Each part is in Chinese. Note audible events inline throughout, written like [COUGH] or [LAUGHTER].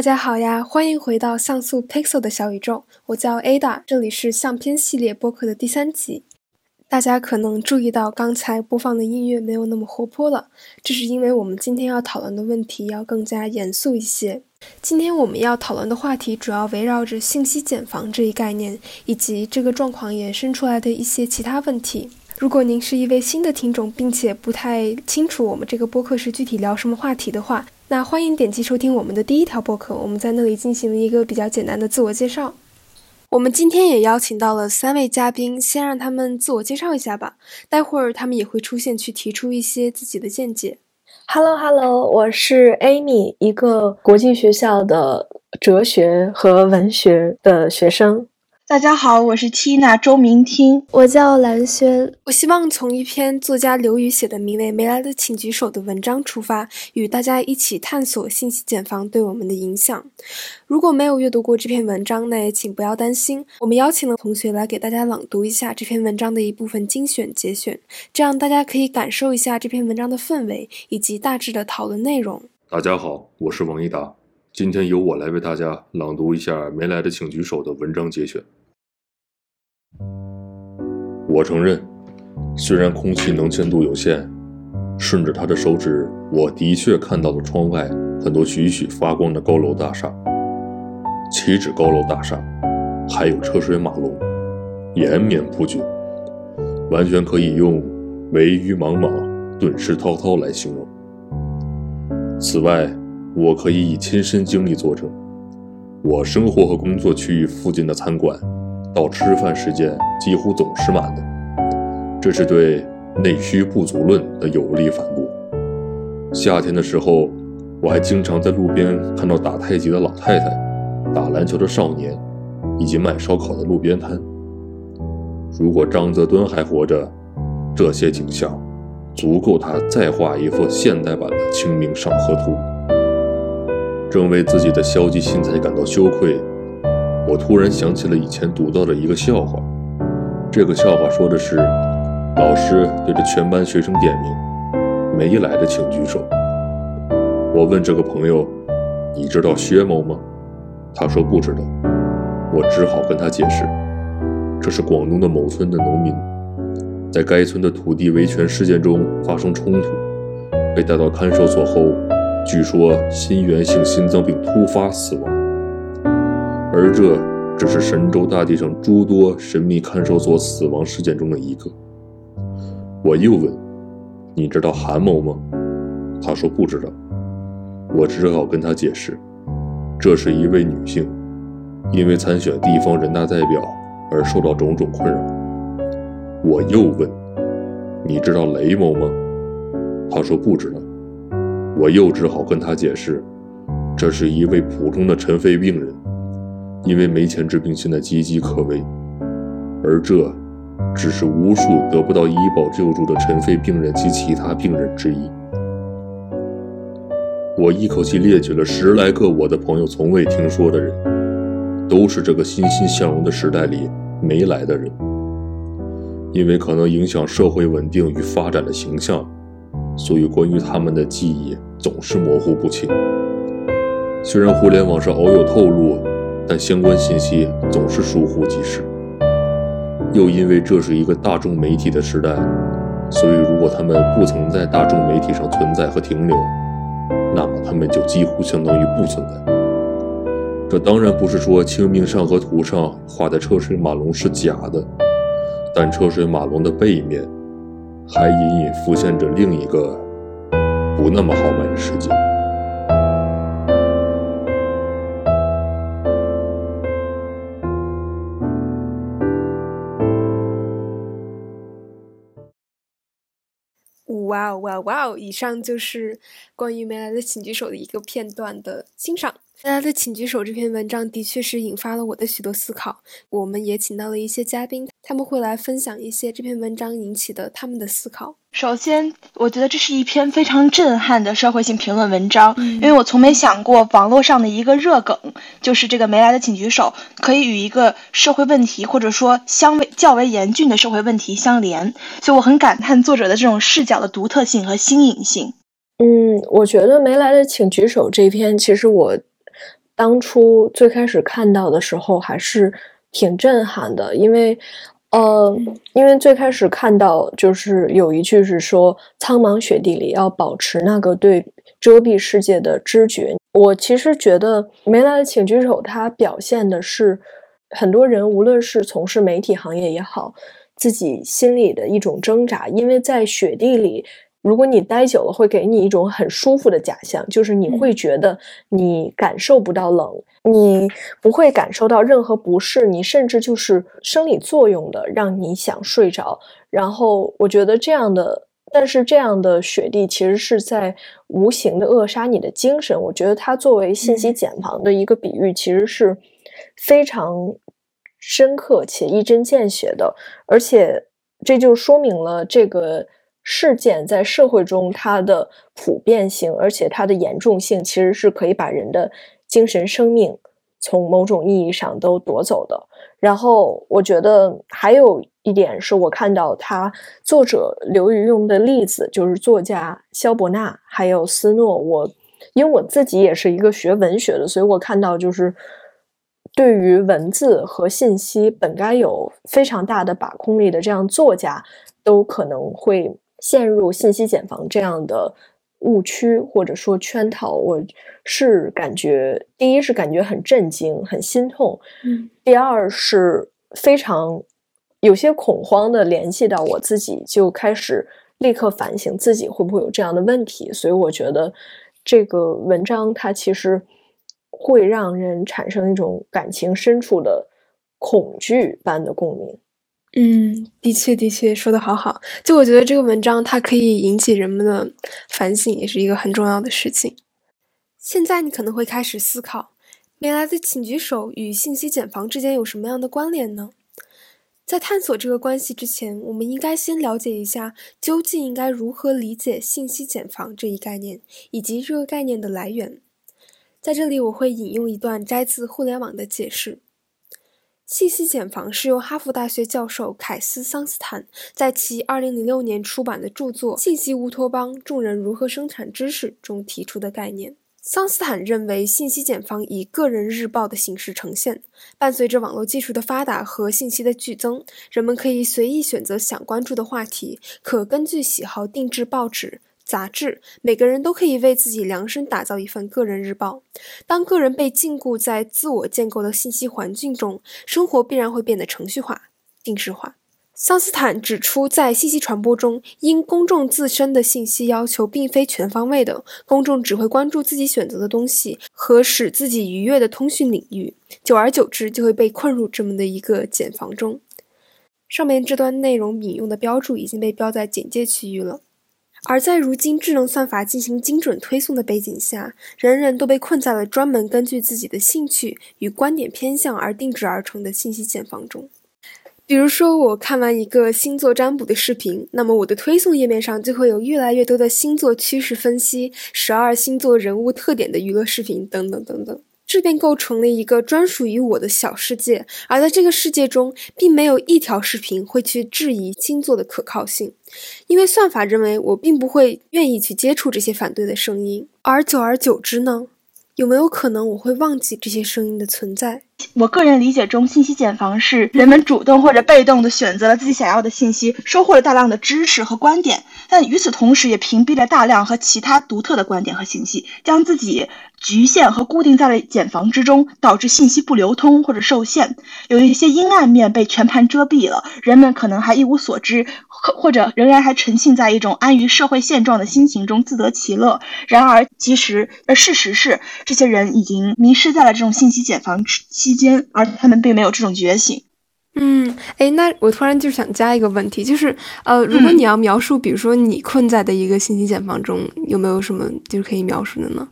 大家好呀，欢迎回到像素 Pixel 的小宇宙，我叫 Ada，这里是相片系列播客的第三集。大家可能注意到刚才播放的音乐没有那么活泼了，这是因为我们今天要讨论的问题要更加严肃一些。今天我们要讨论的话题主要围绕着信息茧房这一概念，以及这个状况衍生出来的一些其他问题。如果您是一位新的听众，并且不太清楚我们这个播客是具体聊什么话题的话，那欢迎点击收听我们的第一条播客，我们在那里进行了一个比较简单的自我介绍。我们今天也邀请到了三位嘉宾，先让他们自我介绍一下吧。待会儿他们也会出现，去提出一些自己的见解。Hello，Hello，我是 Amy，一个国际学校的哲学和文学的学生。大家好，我是 Tina 周明听，我叫蓝轩。我希望从一篇作家刘宇写的名为《没来的请举手》的文章出发，与大家一起探索信息茧房对我们的影响。如果没有阅读过这篇文章，那也请不要担心。我们邀请了同学来给大家朗读一下这篇文章的一部分精选节选，这样大家可以感受一下这篇文章的氛围以及大致的讨论内容。大家好，我是王一达，今天由我来为大家朗读一下《没来的请举手》的文章节选。我承认，虽然空气能见度有限，顺着他的手指，我的确看到了窗外很多徐徐发光的高楼大厦。岂止高楼大厦，还有车水马龙，延绵不绝，完全可以用“惟余莽莽，顿失滔滔”来形容。此外，我可以以亲身经历作证，我生活和工作区域附近的餐馆。到吃饭时间几乎总是满的，这是对内需不足论的有力反驳。夏天的时候，我还经常在路边看到打太极的老太太、打篮球的少年，以及卖烧烤的路边摊。如果张择端还活着，这些景象足够他再画一幅现代版的《清明上河图》。正为自己的消极心态感到羞愧。我突然想起了以前读到的一个笑话。这个笑话说的是，老师对着全班学生点名：“没来的请举手。”我问这个朋友：“你知道薛某吗？”他说不知道。我只好跟他解释：“这是广东的某村的农民，在该村的土地维权事件中发生冲突，被带到看守所后，据说心源性心脏病突发死亡。”而这只是神州大地上诸多神秘看守所死亡事件中的一个。我又问：“你知道韩某吗？”他说不知道。我只好跟他解释：“这是一位女性，因为参选地方人大代表而受到种种困扰。”我又问：“你知道雷某吗？”他说不知道。我又只好跟他解释：“这是一位普通的尘肺病人。”因为没钱治病，现在岌岌可危，而这只是无数得不到医保救助的尘肺病人及其他病人之一。我一口气列举了十来个我的朋友从未听说的人，都是这个欣欣向荣的时代里没来的人。因为可能影响社会稳定与发展的形象，所以关于他们的记忆总是模糊不清。虽然互联网上偶有透露。但相关信息总是疏忽即逝。又因为这是一个大众媒体的时代，所以如果他们不曾在大众媒体上存在和停留，那么他们就几乎相当于不存在。这当然不是说《清明上河图》上画的车水马龙是假的，但车水马龙的背面，还隐隐浮现着另一个不那么豪迈的世界。哇哦哇哦哇哦！以上就是关于没来的请举手的一个片段的欣赏。没来的请举手这篇文章的确是引发了我的许多思考。我们也请到了一些嘉宾，他们会来分享一些这篇文章引起的他们的思考。首先，我觉得这是一篇非常震撼的社会性评论文章，因为我从没想过网络上的一个热梗，就是这个没来的请举手，可以与一个社会问题或者说相为较为严峻的社会问题相连，所以我很感叹作者的这种视角的独特性和新颖性。嗯，我觉得没来的请举手这篇，其实我。当初最开始看到的时候还是挺震撼的，因为，呃，因为最开始看到就是有一句是说苍茫雪地里要保持那个对遮蔽世界的知觉。我其实觉得《没来的请举手》它表现的是很多人无论是从事媒体行业也好，自己心里的一种挣扎，因为在雪地里。如果你待久了，会给你一种很舒服的假象，就是你会觉得你感受不到冷，你不会感受到任何不适，你甚至就是生理作用的让你想睡着。然后我觉得这样的，但是这样的雪地其实是在无形的扼杀你的精神。我觉得它作为信息茧房的一个比喻，其实是非常深刻且一针见血的，而且这就说明了这个。事件在社会中它的普遍性，而且它的严重性，其实是可以把人的精神生命从某种意义上都夺走的。然后，我觉得还有一点是我看到他作者刘瑜用的例子，就是作家萧伯纳还有斯诺。我因为我自己也是一个学文学的，所以我看到就是对于文字和信息本该有非常大的把控力的这样作家，都可能会。陷入信息茧房这样的误区或者说圈套，我是感觉第一是感觉很震惊、很心痛，嗯，第二是非常有些恐慌的联系到我自己，就开始立刻反省自己会不会有这样的问题。所以我觉得这个文章它其实会让人产生一种感情深处的恐惧般的共鸣。嗯，的确，的确说的好好。就我觉得这个文章它可以引起人们的反省，也是一个很重要的事情。现在你可能会开始思考，没来的请举手与信息茧房之间有什么样的关联呢？在探索这个关系之前，我们应该先了解一下，究竟应该如何理解信息茧房这一概念，以及这个概念的来源。在这里，我会引用一段摘自互联网的解释。信息茧房是由哈佛大学教授凯斯·桑斯坦在其2006年出版的著作《信息乌托邦：众人如何生产知识》中提出的概念。桑斯坦认为，信息茧房以个人日报的形式呈现。伴随着网络技术的发达和信息的剧增，人们可以随意选择想关注的话题，可根据喜好定制报纸。杂志，每个人都可以为自己量身打造一份个人日报。当个人被禁锢在自我建构的信息环境中，生活必然会变得程序化、定式化。桑斯坦指出，在信息传播中，因公众自身的信息要求并非全方位的，公众只会关注自己选择的东西和使自己愉悦的通讯领域，久而久之就会被困入这么的一个茧房中。上面这段内容引用的标注已经被标在简介区域了。而在如今智能算法进行精准推送的背景下，人人都被困在了专门根据自己的兴趣与观点偏向而定制而成的信息茧房中。比如说，我看完一个星座占卜的视频，那么我的推送页面上就会有越来越多的星座趋势分析、十二星座人物特点的娱乐视频等等等等。这便构成了一个专属于我的小世界，而在这个世界中，并没有一条视频会去质疑星座的可靠性，因为算法认为我并不会愿意去接触这些反对的声音。而久而久之呢，有没有可能我会忘记这些声音的存在？我个人理解中，信息茧房是人们主动或者被动的选择了自己想要的信息，收获了大量的知识和观点，但与此同时也屏蔽了大量和其他独特的观点和信息，将自己。局限和固定在了茧房之中，导致信息不流通或者受限。有一些阴暗面被全盘遮蔽了，人们可能还一无所知，或或者仍然还沉浸在一种安于社会现状的心情中自得其乐。然而，其实呃，事实是，这些人已经迷失在了这种信息茧房期间，而他们并没有这种觉醒。嗯，哎，那我突然就想加一个问题，就是呃，如果你要描述，比如说你困在的一个信息茧房中，有没有什么就是可以描述的呢？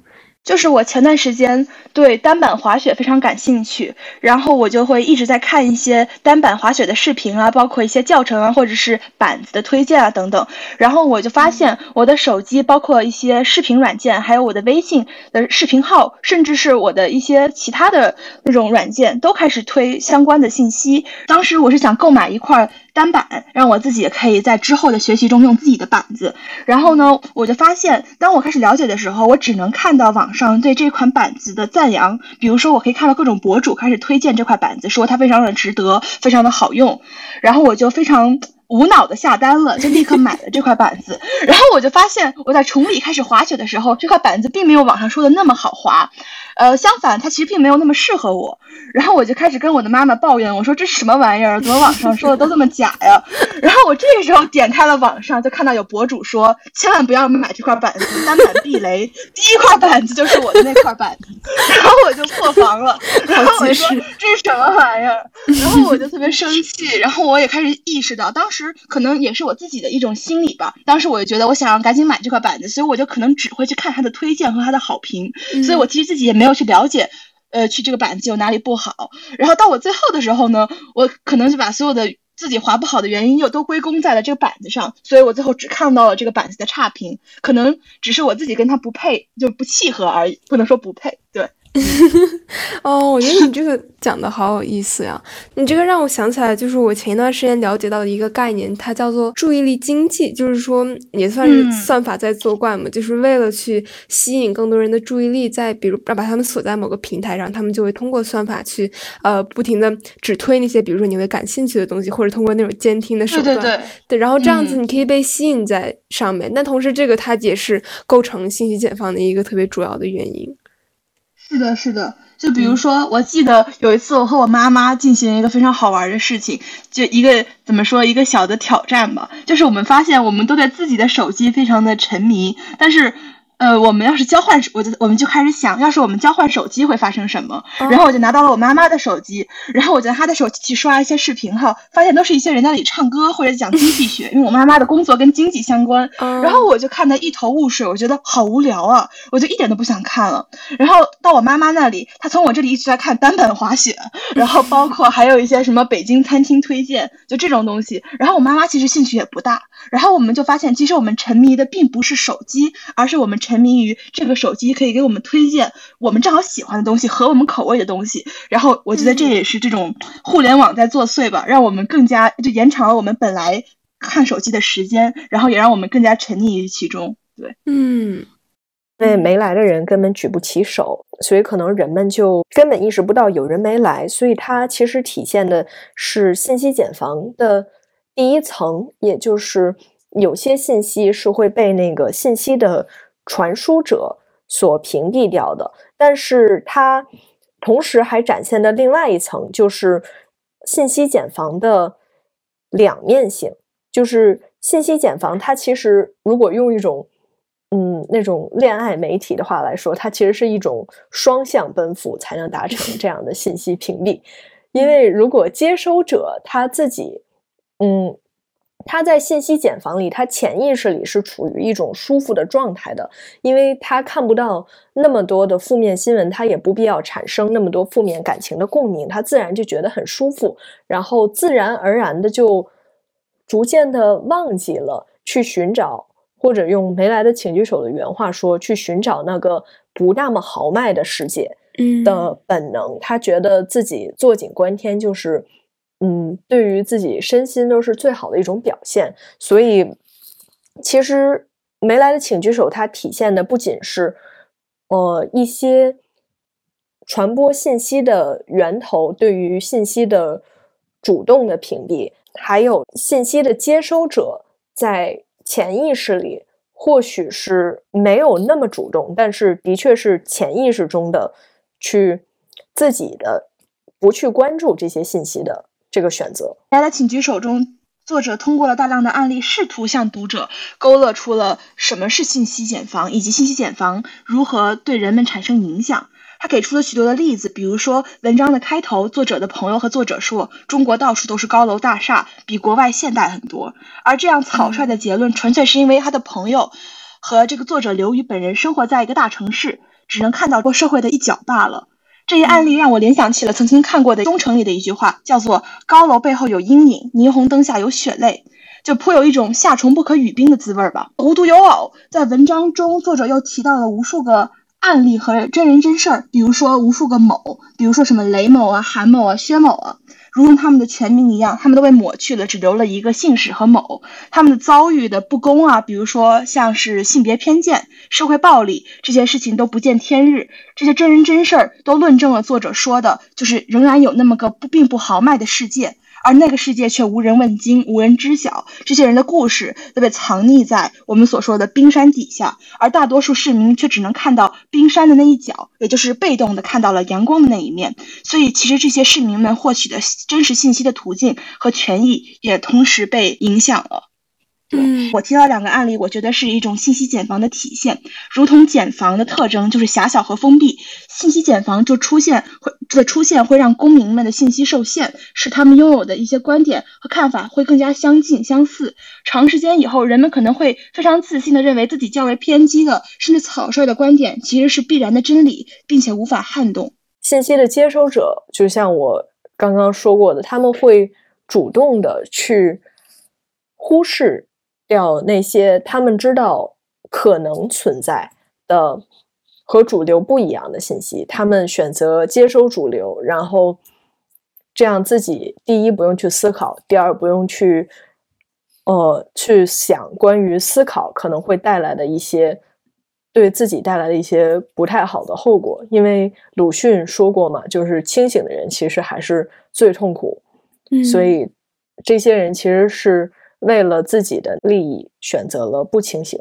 就是我前段时间对单板滑雪非常感兴趣，然后我就会一直在看一些单板滑雪的视频啊，包括一些教程啊，或者是板子的推荐啊等等。然后我就发现我的手机，包括一些视频软件，还有我的微信的视频号，甚至是我的一些其他的那种软件，都开始推相关的信息。当时我是想购买一块。单板让我自己可以在之后的学习中用自己的板子，然后呢，我就发现，当我开始了解的时候，我只能看到网网上对这款板子的赞扬，比如说我可以看到各种博主开始推荐这块板子，说它非常的值得，非常的好用，然后我就非常。无脑的下单了，就立刻买了这块板子。[LAUGHS] 然后我就发现，我在崇礼开始滑雪的时候，这块板子并没有网上说的那么好滑，呃，相反，它其实并没有那么适合我。然后我就开始跟我的妈妈抱怨，我说这是什么玩意儿？怎么网上说的都这么假呀？[LAUGHS] 然后我这个时候点开了网上，就看到有博主说，千万不要买这块板子，单板避雷。第一块板子就是我的那块板子，然后我就破防了。然后我就说这是什么玩意儿？然后我就特别生气。然后我也开始意识到，当时可能也是我自己的一种心理吧。当时我就觉得我想要赶紧买这块板子，所以我就可能只会去看它的推荐和它的好评。所以我其实自己也没有要去了解。呃，去这个板子有哪里不好？然后到我最后的时候呢，我可能就把所有的自己滑不好的原因又都归功在了这个板子上，所以我最后只看到了这个板子的差评，可能只是我自己跟他不配，就不契合而已，不能说不配，对。[LAUGHS] 哦，我觉得你这个讲的好有意思呀！你这个让我想起来，就是我前一段时间了解到的一个概念，它叫做注意力经济，就是说也算是算法在作怪嘛，就是为了去吸引更多人的注意力，在比如把他们锁在某个平台上，他们就会通过算法去呃不停的只推那些比如说你会感兴趣的东西，或者通过那种监听的手段，对对对，然后这样子你可以被吸引在上面。但同时，这个它也是构成信息茧房的一个特别主要的原因。是的，是的，就比如说，我记得有一次，我和我妈妈进行一个非常好玩的事情，就一个怎么说，一个小的挑战吧，就是我们发现，我们都对自己的手机非常的沉迷，但是。呃，我们要是交换，我就我们就开始想，要是我们交换手机会发生什么？然后我就拿到了我妈妈的手机，然后我就在她的手机去刷一些视频哈，发现都是一些人在那里唱歌或者讲经济学，因为我妈妈的工作跟经济相关。然后我就看得一头雾水，我觉得好无聊啊，我就一点都不想看了。然后到我妈妈那里，她从我这里一直在看单板滑雪，然后包括还有一些什么北京餐厅推荐，就这种东西。然后我妈妈其实兴趣也不大。然后我们就发现，其实我们沉迷的并不是手机，而是我们沉迷于这个手机可以给我们推荐我们正好喜欢的东西和我们口味的东西。然后我觉得这也是这种互联网在作祟吧，让我们更加就延长了我们本来看手机的时间，然后也让我们更加沉溺于其中。对，嗯，因为没来的人根本举不起手，所以可能人们就根本意识不到有人没来，所以它其实体现的是信息茧房的。第一层，也就是有些信息是会被那个信息的传输者所屏蔽掉的，但是它同时还展现的另外一层，就是信息茧房的两面性。就是信息茧房，它其实如果用一种嗯那种恋爱媒体的话来说，它其实是一种双向奔赴才能达成这样的信息屏蔽，因为如果接收者他自己。嗯，他在信息茧房里，他潜意识里是处于一种舒服的状态的，因为他看不到那么多的负面新闻，他也不必要产生那么多负面感情的共鸣，他自然就觉得很舒服，然后自然而然的就逐渐的忘记了去寻找，或者用没来的请举手的原话说，去寻找那个不那么豪迈的世界的本能，他觉得自己坐井观天就是。嗯，对于自己身心都是最好的一种表现，所以其实没来的请举手，它体现的不仅是呃一些传播信息的源头对于信息的主动的屏蔽，还有信息的接收者在潜意识里或许是没有那么主动，但是的确是潜意识中的去自己的不去关注这些信息的。这个选择，来来，请举手中，作者通过了大量的案例，试图向读者勾勒出了什么是信息茧房，以及信息茧房如何对人们产生影响。他给出了许多的例子，比如说文章的开头，作者的朋友和作者说，中国到处都是高楼大厦，比国外现代很多。而这样草率的结论，纯粹是因为他的朋友和这个作者刘宇本人生活在一个大城市，只能看到过社会的一角罢了。这一案例让我联想起了曾经看过的《忠诚》里的一句话，叫做“高楼背后有阴影，霓虹灯下有血泪”，就颇有一种夏虫不可语冰的滋味吧。无独有偶，在文章中，作者又提到了无数个案例和真人真事儿，比如说无数个某，比如说什么雷某啊、韩某啊、薛某啊。如同他们的全名一样，他们都被抹去了，只留了一个姓氏和某。他们的遭遇的不公啊，比如说像是性别偏见、社会暴力这些事情都不见天日。这些真人真事儿都论证了作者说的，就是仍然有那么个不并不豪迈的世界。而那个世界却无人问津，无人知晓。这些人的故事都被藏匿在我们所说的冰山底下，而大多数市民却只能看到冰山的那一角，也就是被动的看到了阳光的那一面。所以，其实这些市民们获取的真实信息的途径和权益也同时被影响了。嗯，我提到两个案例，我觉得是一种信息茧房的体现。如同茧房的特征就是狭小和封闭，信息茧房就出现会的出现会让公民们的信息受限，使他们拥有的一些观点和看法会更加相近相似。长时间以后，人们可能会非常自信的认为自己较为偏激的甚至草率的观点其实是必然的真理，并且无法撼动。信息的接收者，就像我刚刚说过的，他们会主动的去忽视。掉那些他们知道可能存在的和主流不一样的信息，他们选择接收主流，然后这样自己第一不用去思考，第二不用去呃去想关于思考可能会带来的一些对自己带来的一些不太好的后果。因为鲁迅说过嘛，就是清醒的人其实还是最痛苦，所以这些人其实是。为了自己的利益，选择了不清醒，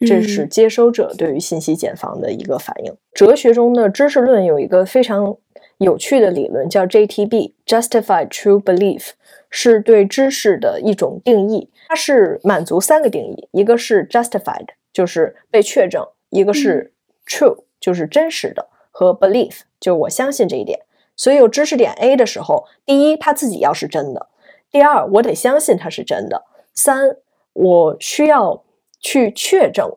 这是接收者对于信息茧房的一个反应。哲学中的知识论有一个非常有趣的理论，叫 JTB（Justified True Belief），是对知识的一种定义。它是满足三个定义：一个是 justified，就是被确证；一个是 true，就是真实的；和 belief，就我相信这一点。所以有知识点 A 的时候，第一，它自己要是真的。第二，我得相信它是真的。三，我需要去确证，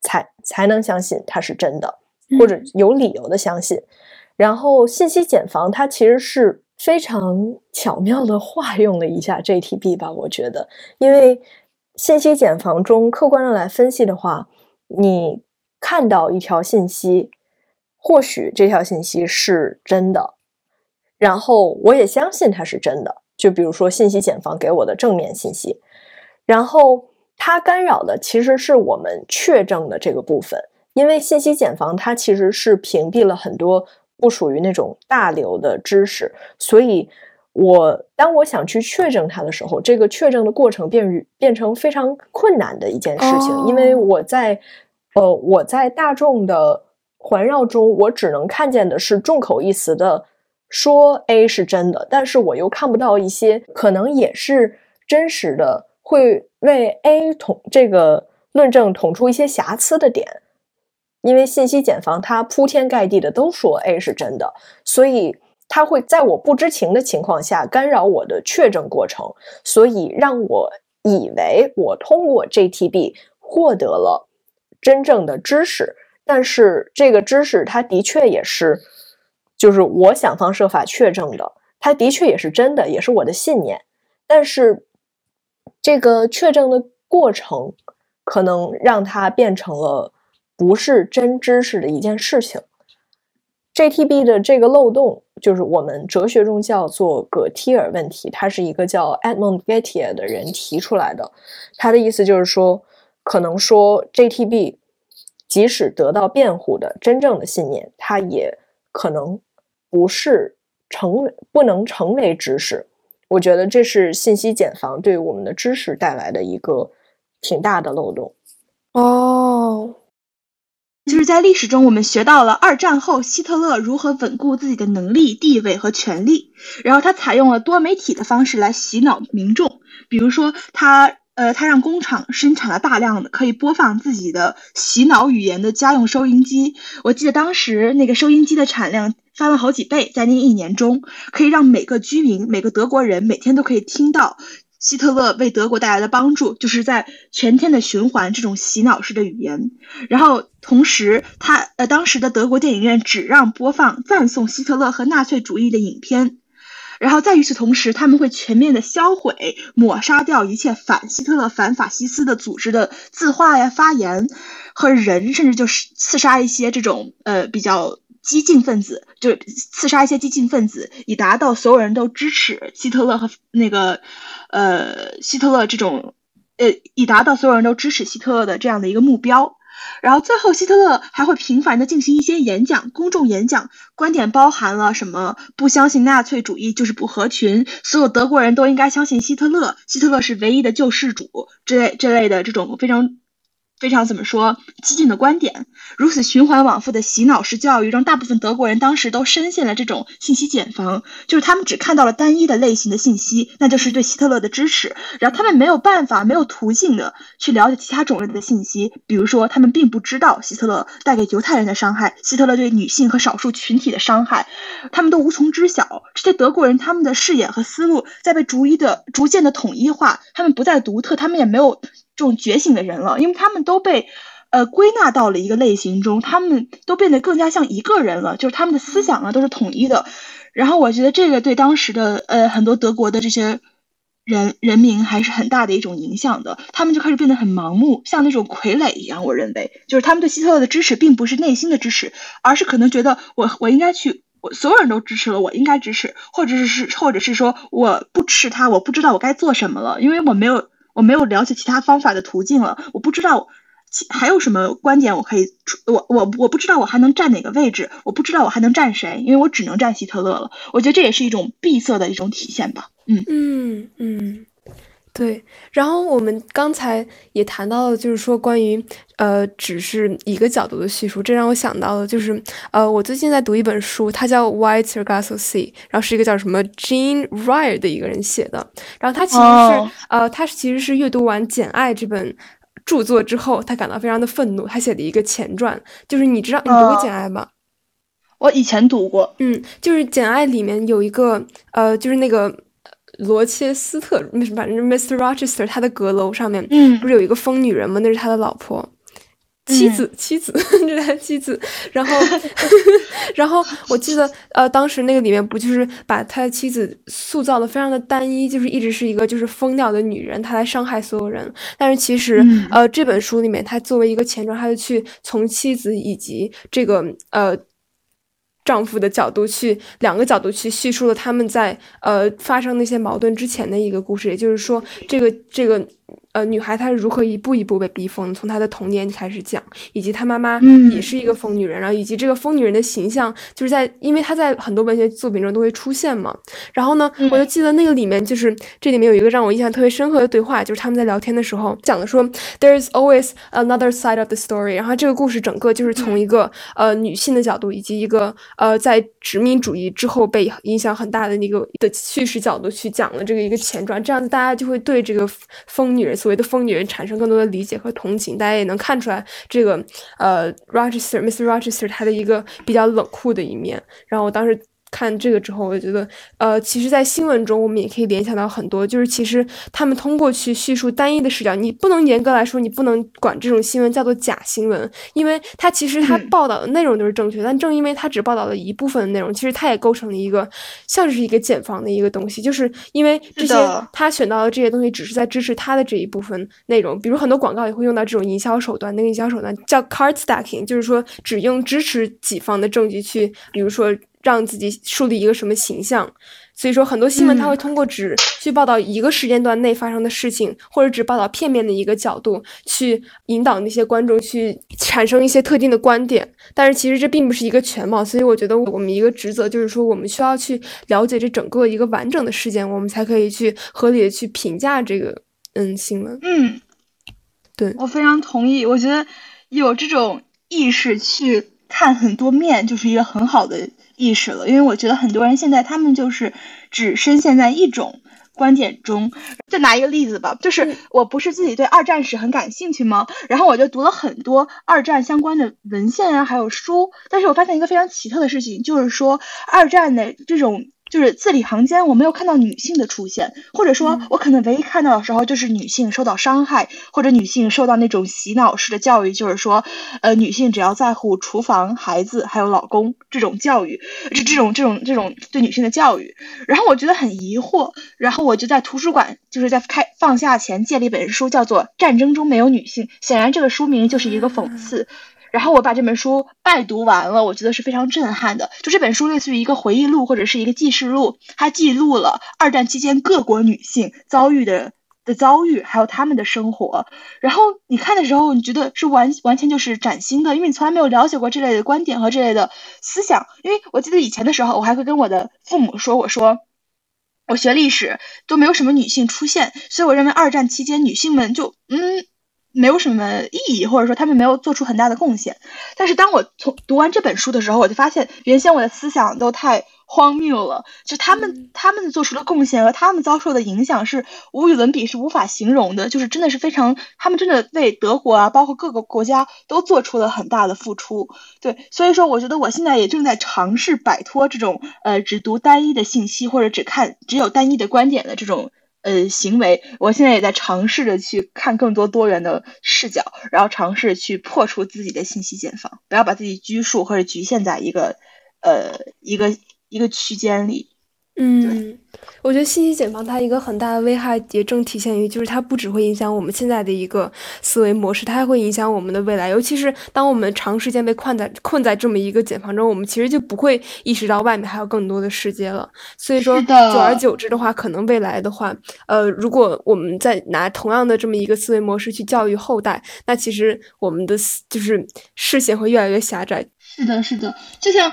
才才能相信它是真的，或者有理由的相信。然后，信息茧房它其实是非常巧妙的化用了一下 JTB 吧，我觉得，因为信息茧房中客观的来分析的话，你看到一条信息，或许这条信息是真的，然后我也相信它是真的。就比如说信息茧房给我的正面信息，然后它干扰的其实是我们确证的这个部分，因为信息茧房它其实是屏蔽了很多不属于那种大流的知识，所以我当我想去确证它的时候，这个确证的过程变于变成非常困难的一件事情，因为我在呃我在大众的环绕中，我只能看见的是众口一词的。说 A 是真的，但是我又看不到一些可能也是真实的，会为 A 捅这个论证捅出一些瑕疵的点。因为信息茧房它铺天盖地的都说 A 是真的，所以它会在我不知情的情况下干扰我的确证过程，所以让我以为我通过 JTB 获得了真正的知识，但是这个知识它的确也是。就是我想方设法确证的，它的确也是真的，也是我的信念。但是，这个确证的过程可能让它变成了不是真知识的一件事情。JTB 的这个漏洞，就是我们哲学中叫做葛梯尔问题，它是一个叫 Edmund Gettier 的人提出来的。他的意思就是说，可能说 JTB 即使得到辩护的真正的信念，它也可能。不是成为不能成为知识，我觉得这是信息茧房对我们的知识带来的一个挺大的漏洞。哦，就是在历史中，我们学到了二战后希特勒如何稳固自己的能力、地位和权力，然后他采用了多媒体的方式来洗脑民众，比如说他呃，他让工厂生产了大量的可以播放自己的洗脑语言的家用收音机，我记得当时那个收音机的产量。翻了好几倍，在那一年中，可以让每个居民、每个德国人每天都可以听到希特勒为德国带来的帮助，就是在全天的循环这种洗脑式的语言。然后同时，他呃当时的德国电影院只让播放赞颂希特勒和纳粹主义的影片。然后在与此同时，他们会全面的销毁、抹杀掉一切反希特勒、反法西斯的组织的字画呀、发言和人，甚至就是刺杀一些这种呃比较。激进分子，就是刺杀一些激进分子，以达到所有人都支持希特勒和那个呃希特勒这种呃，以达到所有人都支持希特勒的这样的一个目标。然后最后，希特勒还会频繁的进行一些演讲，公众演讲，观点包含了什么？不相信纳粹主义就是不合群，所有德国人都应该相信希特勒，希特勒是唯一的救世主，这类这类的这种非常。非常怎么说激进的观点，如此循环往复的洗脑式教育，让大部分德国人当时都深陷了这种信息茧房，就是他们只看到了单一的类型的信息，那就是对希特勒的支持，然后他们没有办法、没有途径的去了解其他种类的信息，比如说他们并不知道希特勒带给犹太人的伤害，希特勒对女性和少数群体的伤害，他们都无从知晓。这些德国人他们的视野和思路在被逐一的、逐渐的统一化，他们不再独特，他们也没有。这种觉醒的人了，因为他们都被，呃，归纳到了一个类型中，他们都变得更加像一个人了，就是他们的思想啊都是统一的。然后我觉得这个对当时的呃很多德国的这些人人民还是很大的一种影响的，他们就开始变得很盲目，像那种傀儡一样。我认为，就是他们对希特勒的支持并不是内心的支持，而是可能觉得我我应该去，我所有人都支持了，我应该支持，或者是是或者是说我不支持他，我不知道我该做什么了，因为我没有。我没有了解其他方法的途径了，我不知道还有什么观点我可以，我我我不知道我还能站哪个位置，我不知道我还能站谁，因为我只能站希特勒了。我觉得这也是一种闭塞的一种体现吧。嗯嗯嗯。对，然后我们刚才也谈到了，就是说关于呃，只是一个角度的叙述，这让我想到了，就是呃，我最近在读一本书，它叫《White Sargasso Sea》，然后是一个叫什么 Jean Ryer 的一个人写的，然后他其实是呃，他其实是阅读完《简爱》这本著作之后，他感到非常的愤怒，他写的一个前传，就是你知道你读过《简爱》吗？我以前读过，嗯，就是《简爱》里面有一个呃，就是那个。罗切斯特，反正 Mr. Rochester，他的阁楼上面，嗯，不是有一个疯女人吗？那是他的老婆，妻子，妻子，[LAUGHS] 这是他妻子。然后，[LAUGHS] 然后我记得，呃，当时那个里面不就是把他的妻子塑造的非常的单一，就是一直是一个就是疯掉的女人，她来伤害所有人。但是其实，呃，这本书里面，他作为一个前传，他就去从妻子以及这个呃。丈夫的角度去两个角度去叙述了他们在呃发生那些矛盾之前的一个故事，也就是说，这个这个。呃，女孩她是如何一步一步被逼疯？从她的童年开始讲，以及她妈妈也是一个疯女人，然后以及这个疯女人的形象，就是在因为她在很多文学作品中都会出现嘛。然后呢，我就记得那个里面就是这里面有一个让我印象特别深刻的对话，就是他们在聊天的时候讲的说，There is always another side of the story。然后这个故事整个就是从一个呃女性的角度，以及一个呃在殖民主义之后被影响很大的那个的叙事角度去讲了这个一个前传，这样子大家就会对这个疯女女人。所谓的疯女人产生更多的理解和同情，大家也能看出来这个呃，Rochester，Mr. Rochester 他的一个比较冷酷的一面。然后我当时。看这个之后，我觉得，呃，其实，在新闻中，我们也可以联想到很多，就是其实他们通过去叙述单一的视角，你不能严格来说，你不能管这种新闻叫做假新闻，因为它其实它报道的内容都是正确，但正因为它只报道了一部分的内容，其实它也构成了一个像是一个检方的一个东西，就是因为这些他选到的这些东西，只是在支持他的这一部分内容，比如很多广告也会用到这种营销手段，那个营销手段叫 card stacking，就是说只用支持己方的证据去，比如说。让自己树立一个什么形象，所以说很多新闻它会通过只去报道一个时间段内发生的事情，或者只报道片面的一个角度，去引导那些观众去产生一些特定的观点。但是其实这并不是一个全貌，所以我觉得我们一个职责就是说，我们需要去了解这整个一个完整的事件，我们才可以去合理的去评价这个嗯新闻。嗯，对我非常同意。我觉得有这种意识去看很多面，就是一个很好的。意识了，因为我觉得很多人现在他们就是只深陷在一种观点中。再拿一个例子吧，就是我不是自己对二战史很感兴趣吗？然后我就读了很多二战相关的文献啊，还有书。但是我发现一个非常奇特的事情，就是说二战的这种。就是字里行间，我没有看到女性的出现，或者说，我可能唯一看到的时候就是女性受到伤害，或者女性受到那种洗脑式的教育，就是说，呃，女性只要在乎厨房、孩子还有老公这种教育，这这种这种这种对女性的教育。然后我觉得很疑惑，然后我就在图书馆，就是在开放假前借了一本书，叫做《战争中没有女性》，显然这个书名就是一个讽刺。然后我把这本书拜读完了，我觉得是非常震撼的。就这本书类似于一个回忆录或者是一个记事录，它记录了二战期间各国女性遭遇的的遭遇，还有她们的生活。然后你看的时候，你觉得是完完全就是崭新的，因为你从来没有了解过这类的观点和这类的思想。因为我记得以前的时候，我还会跟我的父母说，我说我学历史都没有什么女性出现，所以我认为二战期间女性们就嗯。没有什么意义，或者说他们没有做出很大的贡献。但是当我从读完这本书的时候，我就发现原先我的思想都太荒谬了。就他们他们做出的贡献和他们遭受的影响是无与伦比，是无法形容的。就是真的是非常，他们真的为德国啊，包括各个国家都做出了很大的付出。对，所以说我觉得我现在也正在尝试摆脱这种呃只读单一的信息或者只看只有单一的观点的这种。呃，行为，我现在也在尝试着去看更多多元的视角，然后尝试去破除自己的信息茧房，不要把自己拘束或者局限在一个呃一个一个区间里。嗯，我觉得信息茧房它一个很大的危害也正体现于，就是它不只会影响我们现在的一个思维模式，它还会影响我们的未来。尤其是当我们长时间被困在困在这么一个茧房中，我们其实就不会意识到外面还有更多的世界了。所以说，久而久之的话，可能未来的话，呃，如果我们再拿同样的这么一个思维模式去教育后代，那其实我们的就是视线会越来越狭窄。是的，是的，就像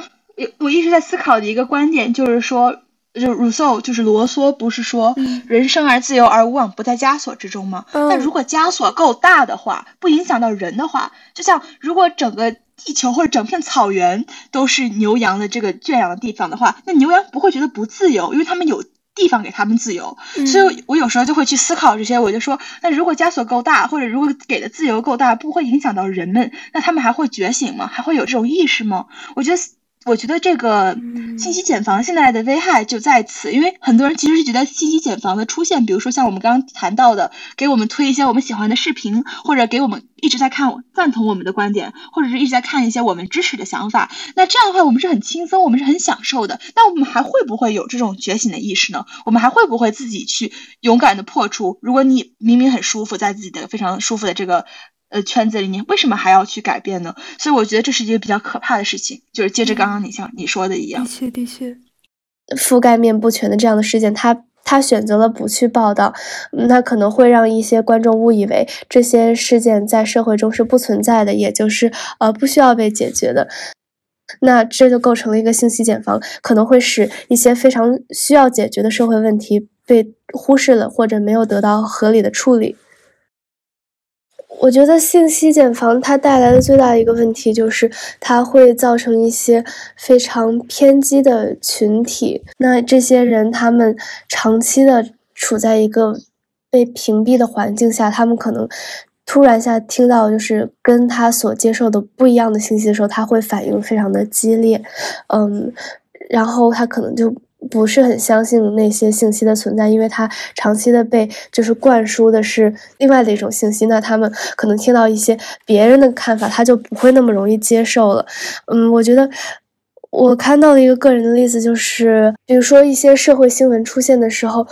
我一直在思考的一个观点，就是说。就 Rousseau 就是罗梭，不是说人生而自由而无往不在枷锁之中吗？那如果枷锁够大的话，不影响到人的话，就像如果整个地球或者整片草原都是牛羊的这个圈养的地方的话，那牛羊不会觉得不自由，因为他们有地方给他们自由。所以我有时候就会去思考这些，我就说，那如果枷锁够大，或者如果给的自由够大，不会影响到人们，那他们还会觉醒吗？还会有这种意识吗？我觉得。我觉得这个信息茧房现在的危害就在此，因为很多人其实是觉得信息茧房的出现，比如说像我们刚刚谈到的，给我们推一些我们喜欢的视频，或者给我们一直在看赞同我们的观点，或者是一直在看一些我们支持的想法，那这样的话我们是很轻松，我们是很享受的。那我们还会不会有这种觉醒的意识呢？我们还会不会自己去勇敢的破除？如果你明明很舒服，在自己的非常舒服的这个。呃，圈子里，你为什么还要去改变呢？所以我觉得这是一个比较可怕的事情。就是接着刚刚你像你说的一样，的确的确，覆盖面不全的这样的事件，他他选择了不去报道，那可能会让一些观众误以为这些事件在社会中是不存在的，也就是呃不需要被解决的。那这就构成了一个信息茧房，可能会使一些非常需要解决的社会问题被忽视了，或者没有得到合理的处理。我觉得信息茧房它带来的最大一个问题就是，它会造成一些非常偏激的群体。那这些人他们长期的处在一个被屏蔽的环境下，他们可能突然下听到就是跟他所接受的不一样的信息的时候，他会反应非常的激烈，嗯，然后他可能就。不是很相信那些信息的存在，因为他长期的被就是灌输的是另外的一种信息，那他们可能听到一些别人的看法，他就不会那么容易接受了。嗯，我觉得我看到的一个个人的例子就是，比如说一些社会新闻出现的时候，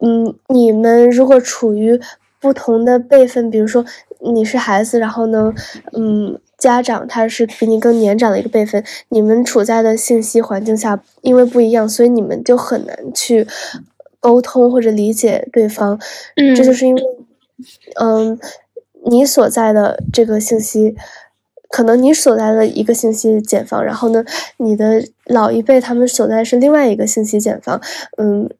嗯，你们如果处于不同的辈分，比如说你是孩子，然后呢，嗯。家长他是比你更年长的一个辈分，你们处在的信息环境下，因为不一样，所以你们就很难去沟通或者理解对方。嗯，这就是因为，嗯，你所在的这个信息，可能你所在的一个信息茧房，然后呢，你的老一辈他们所在是另外一个信息茧房，嗯，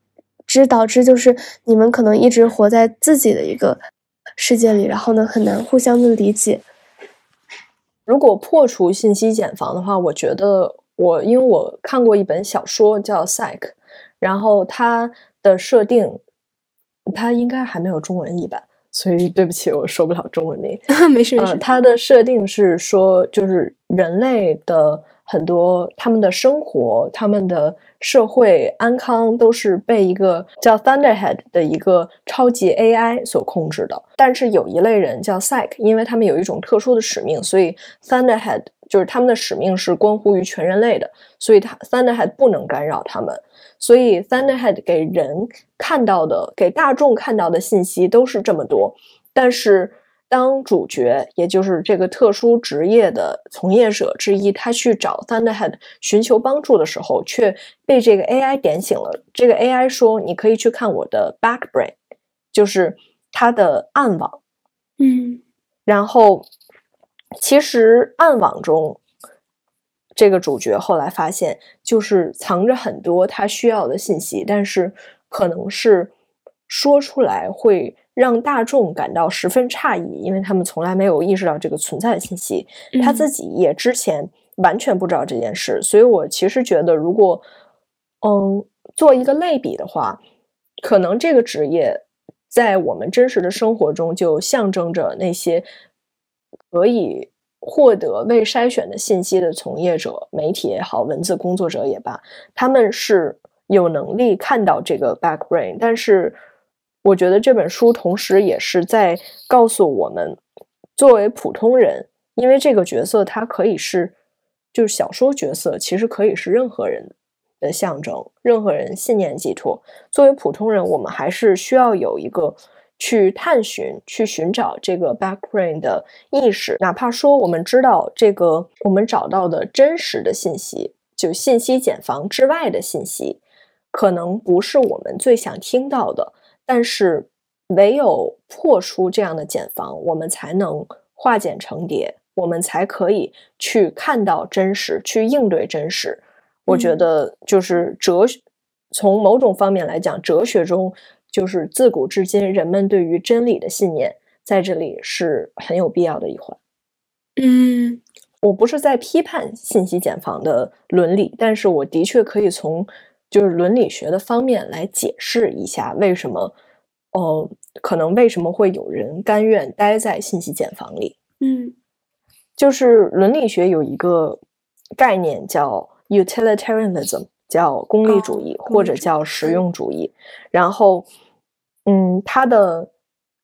这导致就是你们可能一直活在自己的一个世界里，然后呢，很难互相的理解。如果破除信息茧房的话，我觉得我因为我看过一本小说叫《Psych》，然后它的设定，它应该还没有中文译版，所以对不起，我说不了中文名。[LAUGHS] 没事没事。它的设定是说，就是人类的。很多他们的生活、他们的社会安康都是被一个叫 Thunderhead 的一个超级 AI 所控制的。但是有一类人叫 Psych，因为他们有一种特殊的使命，所以 Thunderhead 就是他们的使命是关乎于全人类的，所以他 Thunderhead 不能干扰他们。所以 Thunderhead 给人看到的、给大众看到的信息都是这么多，但是当主角，也就是这个特殊职业的从业者之一，他去找 Thunderhead 寻求帮助的时候，却被这个 AI 点醒了。这个 AI 说：“你可以去看我的 Backbrain，就是他的暗网。”嗯，然后其实暗网中，这个主角后来发现，就是藏着很多他需要的信息，但是可能是说出来会。让大众感到十分诧异，因为他们从来没有意识到这个存在的信息。他自己也之前完全不知道这件事，所以我其实觉得，如果嗯做一个类比的话，可能这个职业在我们真实的生活中就象征着那些可以获得未筛选的信息的从业者，媒体也好，文字工作者也罢，他们是有能力看到这个 back brain，但是。我觉得这本书同时也是在告诉我们，作为普通人，因为这个角色他可以是，就是小说角色，其实可以是任何人的象征，任何人信念寄托。作为普通人，我们还是需要有一个去探寻、去寻找这个 background 的意识，哪怕说我们知道这个我们找到的真实的信息，就信息茧房之外的信息，可能不是我们最想听到的。但是，唯有破出这样的茧房，我们才能化茧成蝶，我们才可以去看到真实，去应对真实。我觉得，就是哲学，从某种方面来讲，哲学中就是自古至今人们对于真理的信念，在这里是很有必要的一环。嗯，我不是在批判信息茧房的伦理，但是我的确可以从。就是伦理学的方面来解释一下，为什么，呃，可能为什么会有人甘愿待在信息茧房里？嗯，就是伦理学有一个概念叫 utilitarianism，叫功利主义或者叫实用主义。然后，嗯，它的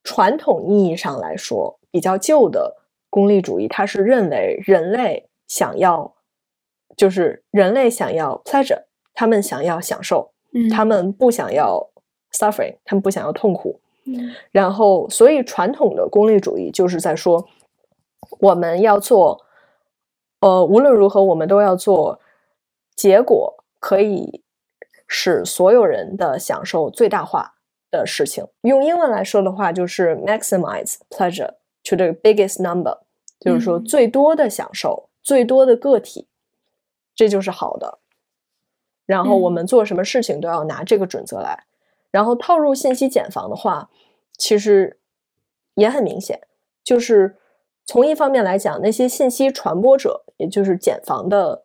传统意义上来说，比较旧的功利主义，它是认为人类想要，就是人类想要 pleasure。他们想要享受，他们不想要 suffering，他们不想要痛苦。然后，所以传统的功利主义就是在说，我们要做，呃，无论如何，我们都要做结果可以使所有人的享受最大化的事情。用英文来说的话，就是 maximize pleasure to the biggest number，就是说最多的享受，最多的个体，这就是好的。然后我们做什么事情都要拿这个准则来，然后套入信息茧房的话，其实也很明显，就是从一方面来讲，那些信息传播者，也就是茧房的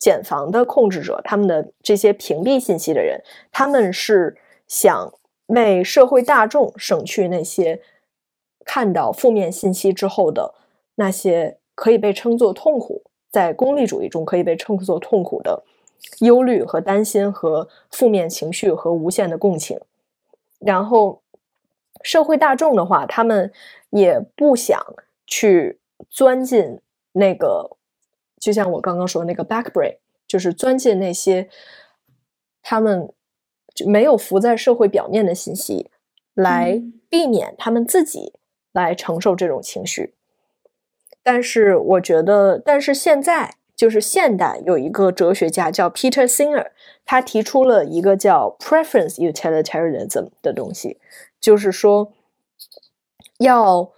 茧房的控制者，他们的这些屏蔽信息的人，他们是想为社会大众省去那些看到负面信息之后的那些可以被称作痛苦，在功利主义中可以被称作痛苦的。忧虑和担心和负面情绪和无限的共情，然后社会大众的话，他们也不想去钻进那个，就像我刚刚说那个 back break，就是钻进那些他们没有浮在社会表面的信息，来避免他们自己来承受这种情绪。但是我觉得，但是现在。就是现代有一个哲学家叫 Peter Singer，他提出了一个叫 preference utilitarianism 的东西，就是说要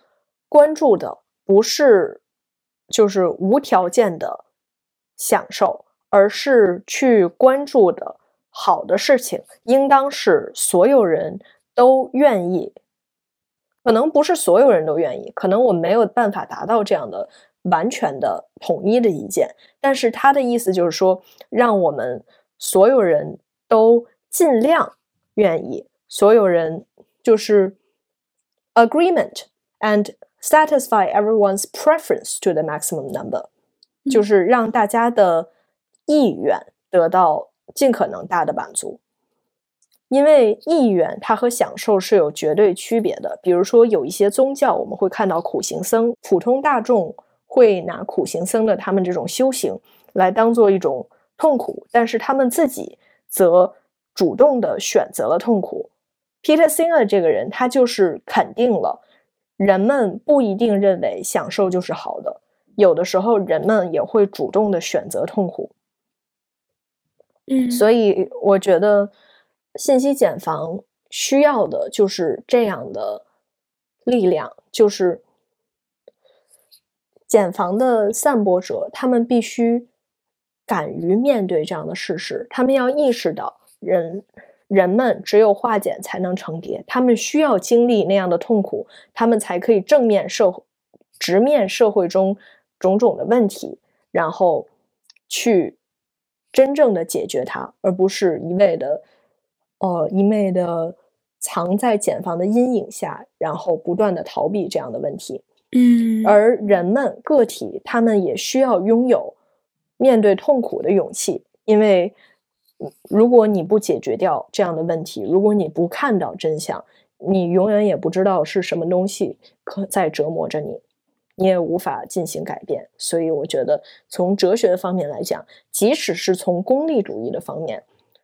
关注的不是就是无条件的享受，而是去关注的好的事情，应当是所有人都愿意，可能不是所有人都愿意，可能我没有办法达到这样的。完全的统一的意见，但是他的意思就是说，让我们所有人都尽量愿意，所有人就是 agreement and satisfy everyone's preference to the maximum number，就是让大家的意愿得到尽可能大的满足。因为意愿它和享受是有绝对区别的。比如说，有一些宗教，我们会看到苦行僧，普通大众。会拿苦行僧的他们这种修行来当做一种痛苦，但是他们自己则主动的选择了痛苦。Peter Singer 这个人，他就是肯定了人们不一定认为享受就是好的，有的时候人们也会主动的选择痛苦。嗯，所以我觉得信息茧房需要的就是这样的力量，就是茧房的散播者，他们必须敢于面对这样的事实，他们要意识到人人们只有化茧才能成蝶，他们需要经历那样的痛苦，他们才可以正面社会直面社会中种种的问题，然后去。真正的解决它，而不是一味的，呃，一味的藏在茧房的阴影下，然后不断的逃避这样的问题。嗯，而人们个体，他们也需要拥有面对痛苦的勇气，因为如果你不解决掉这样的问题，如果你不看到真相，你永远也不知道是什么东西可在折磨着你。你也无法进行改变，所以我觉得从哲学方面来讲，即使是从功利主义的方面，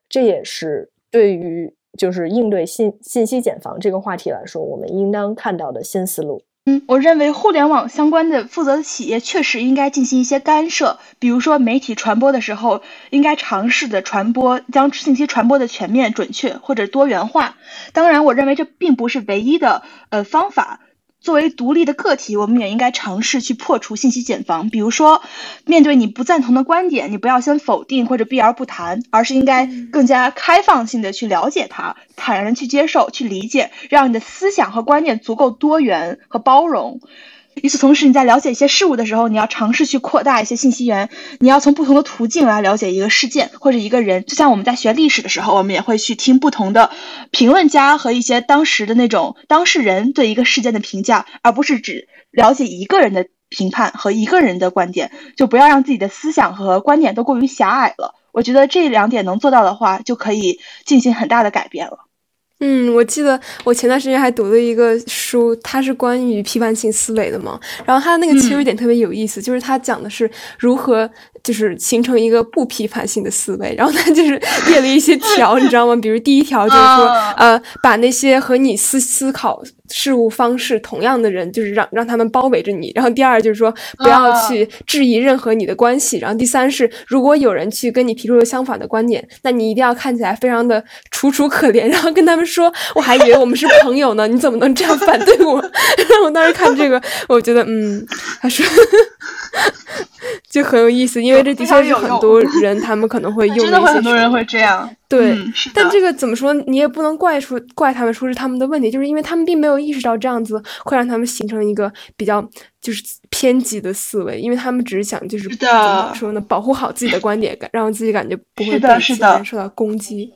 这也是对于就是应对信信息茧房这个话题来说，我们应当看到的新思路。嗯，我认为互联网相关的负责的企业确实应该进行一些干涉，比如说媒体传播的时候，应该尝试的传播将信息传播的全面、准确或者多元化。当然，我认为这并不是唯一的呃方法。作为独立的个体，我们也应该尝试去破除信息茧房。比如说，面对你不赞同的观点，你不要先否定或者避而不谈，而是应该更加开放性的去了解它，坦然的去接受、去理解，让你的思想和观念足够多元和包容。与此同时，你在了解一些事物的时候，你要尝试去扩大一些信息源。你要从不同的途径来了解一个事件或者一个人。就像我们在学历史的时候，我们也会去听不同的评论家和一些当时的那种当事人对一个事件的评价，而不是只了解一个人的评判和一个人的观点。就不要让自己的思想和观点都过于狭隘了。我觉得这两点能做到的话，就可以进行很大的改变了。嗯，我记得我前段时间还读了一个书，它是关于批判性思维的嘛。然后它那个切入点特别有意思，就是它讲的是如何就是形成一个不批判性的思维。然后他就是列了一些条，[LAUGHS] 你知道吗？比如第一条就是说，呃，把那些和你思思考事物方式同样的人，就是让让他们包围着你。然后第二就是说，不要去质疑任何你的关系。然后第三是，如果有人去跟你提出了相反的观点，那你一定要看起来非常的楚楚可怜，然后跟他们。说我还以为我们是朋友呢，你怎么能这样反对我？我当时看这个，我觉得嗯，他说 [LAUGHS] 就很有意思，因为这的确是很多人他们可能会 [LAUGHS] 用的一些。真的很多人会这样。对，但这个怎么说？你也不能怪出怪他们，说是他们的问题，就是因为他们并没有意识到这样子会让他们形成一个比较就是偏激的思维，因为他们只是想就是怎么说呢，保护好自己的观点，让自己感觉不会被其他人受到攻击。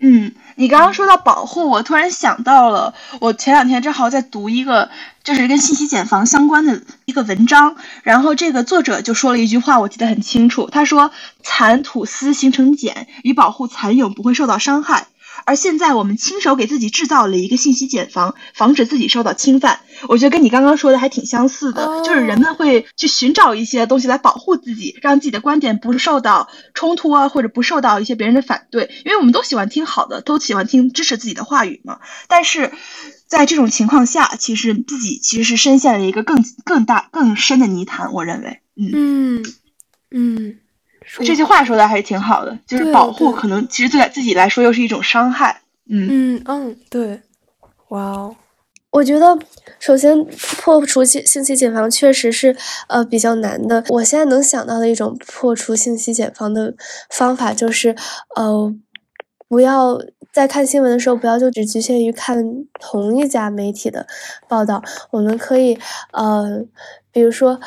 嗯，你刚刚说到保护，我突然想到了，我前两天正好在读一个就是跟信息茧房相关的一个文章，然后这个作者就说了一句话，我记得很清楚，他说：“蚕吐丝形成茧，以保护蚕蛹不会受到伤害。”而现在，我们亲手给自己制造了一个信息茧房，防止自己受到侵犯。我觉得跟你刚刚说的还挺相似的，就是人们会去寻找一些东西来保护自己，让自己的观点不受到冲突啊，或者不受到一些别人的反对。因为我们都喜欢听好的，都喜欢听支持自己的话语嘛。但是在这种情况下，其实自己其实是深陷了一个更更大更深的泥潭。我认为，嗯嗯。这句话说的还是挺好的，就是保护可能其实对自己来说又是一种伤害。嗯嗯嗯，对，哇哦，我觉得首先破除信信息茧房确实是呃比较难的。我现在能想到的一种破除信息茧房的方法就是呃不要在看新闻的时候不要就只局限于看同一家媒体的报道，我们可以呃比如说。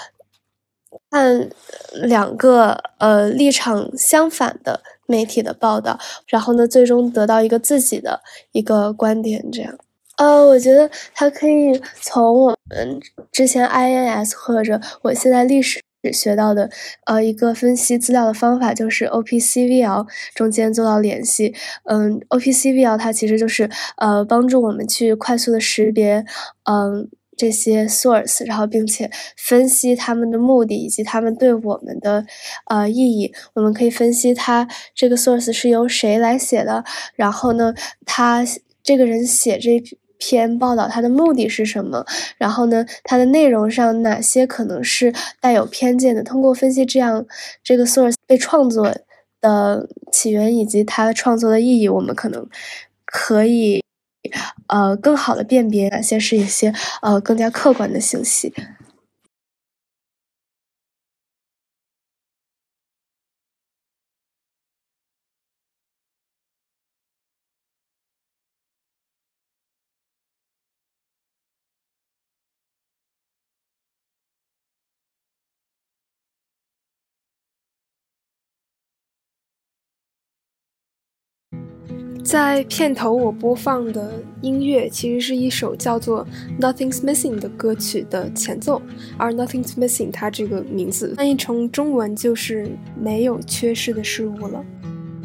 看两个呃立场相反的媒体的报道，然后呢，最终得到一个自己的一个观点，这样。呃，我觉得它可以从我们之前 INS 或者我现在历史学到的呃一个分析资料的方法，就是 OPCVL 中间做到联系。嗯，OPCVL 它其实就是呃帮助我们去快速的识别，嗯。这些 source，然后并且分析他们的目的以及他们对我们的呃意义。我们可以分析他这个 source 是由谁来写的，然后呢，他这个人写这篇报道它的目的是什么，然后呢，它的内容上哪些可能是带有偏见的。通过分析这样这个 source 被创作的起源以及它创作的意义，我们可能可以呃更好的辨别哪些是一些呃更加客观的信息。在片头我播放的音乐其实是一首叫做《Nothing's Missing》的歌曲的前奏，而《Nothing's Missing》它这个名字翻译成中文就是“没有缺失的事物了”。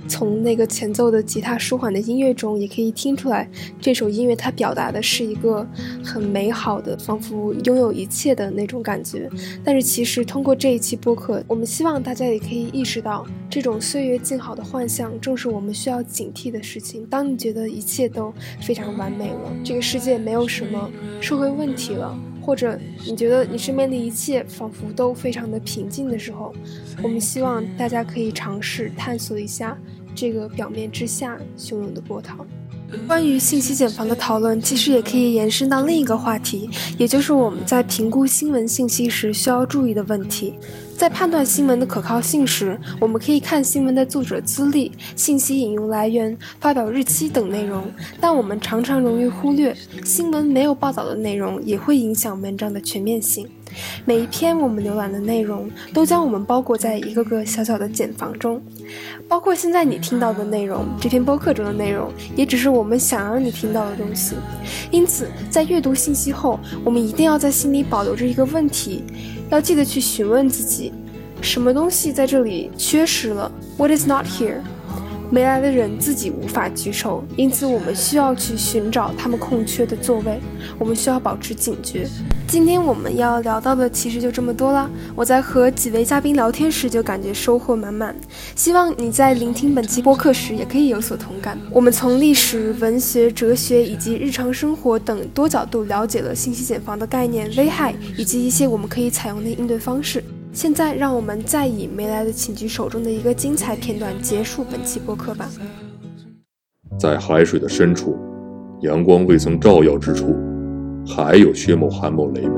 从那个前奏的吉他舒缓的音乐中，也可以听出来，这首音乐它表达的是一个很美好的，仿佛拥有一切的那种感觉。但是其实通过这一期播客，我们希望大家也可以意识到，这种岁月静好的幻象，正是我们需要警惕的事情。当你觉得一切都非常完美了，这个世界没有什么社会问题了，或者你觉得你身边的一切仿佛都非常的平静的时候，我们希望大家可以尝试探索一下。这个表面之下汹涌的波涛。关于信息茧房的讨论，其实也可以延伸到另一个话题，也就是我们在评估新闻信息时需要注意的问题。在判断新闻的可靠性时，我们可以看新闻的作者资历、信息引用来源、发表日期等内容，但我们常常容易忽略，新闻没有报道的内容也会影响文章的全面性。每一篇我们浏览的内容，都将我们包裹在一个个小小的茧房中，包括现在你听到的内容，这篇播客中的内容，也只是我们想让你听到的东西。因此，在阅读信息后，我们一定要在心里保留着一个问题。要记得去询问自己，什么东西在这里缺失了？What is not here？没来的人自己无法举手，因此我们需要去寻找他们空缺的座位。我们需要保持警觉。今天我们要聊到的其实就这么多啦。我在和几位嘉宾聊天时就感觉收获满满，希望你在聆听本期播客时也可以有所同感。我们从历史、文学、哲学以及日常生活等多角度了解了信息茧房的概念、危害以及一些我们可以采用的应对方式。现在，让我们再以没来的请举手中的一个精彩片段结束本期播客吧。在海水的深处，阳光未曾照耀之处，还有薛某、韩某、雷某，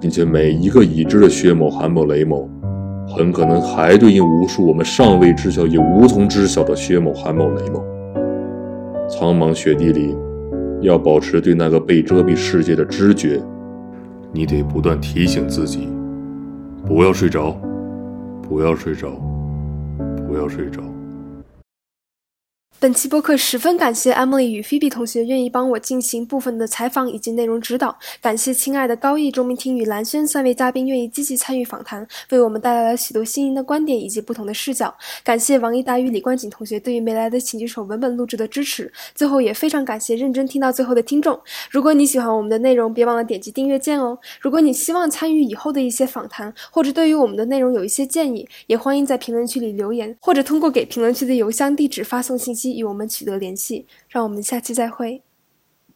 并且每一个已知的薛某、韩某、雷某，很可能还对应无数我们尚未知晓也无从知晓的薛某、韩某、雷某。苍茫雪地里，要保持对那个被遮蔽世界的知觉，你得不断提醒自己。不要睡着，不要睡着，不要睡着。本期播客十分感谢 Emily 与 Phoebe 同学愿意帮我进行部分的采访以及内容指导，感谢亲爱的高毅、钟明听与蓝轩三位嘉宾愿意积极参与访谈，为我们带来了许多新颖的观点以及不同的视角。感谢王一达与李冠景同学对于没来的请举手文本录制的支持。最后也非常感谢认真听到最后的听众。如果你喜欢我们的内容，别忘了点击订阅键哦。如果你希望参与以后的一些访谈，或者对于我们的内容有一些建议，也欢迎在评论区里留言，或者通过给评论区的邮箱地址发送信息。与我们取得联系，让我们下期再会。